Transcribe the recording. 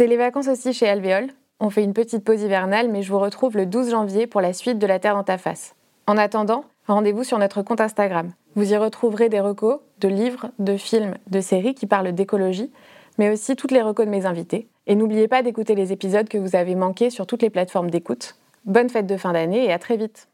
C'est les vacances aussi chez Alvéole. On fait une petite pause hivernale, mais je vous retrouve le 12 janvier pour la suite de La Terre dans ta face. En attendant, rendez-vous sur notre compte Instagram. Vous y retrouverez des recos de livres, de films, de séries qui parlent d'écologie, mais aussi toutes les recos de mes invités. Et n'oubliez pas d'écouter les épisodes que vous avez manqués sur toutes les plateformes d'écoute. Bonne fête de fin d'année et à très vite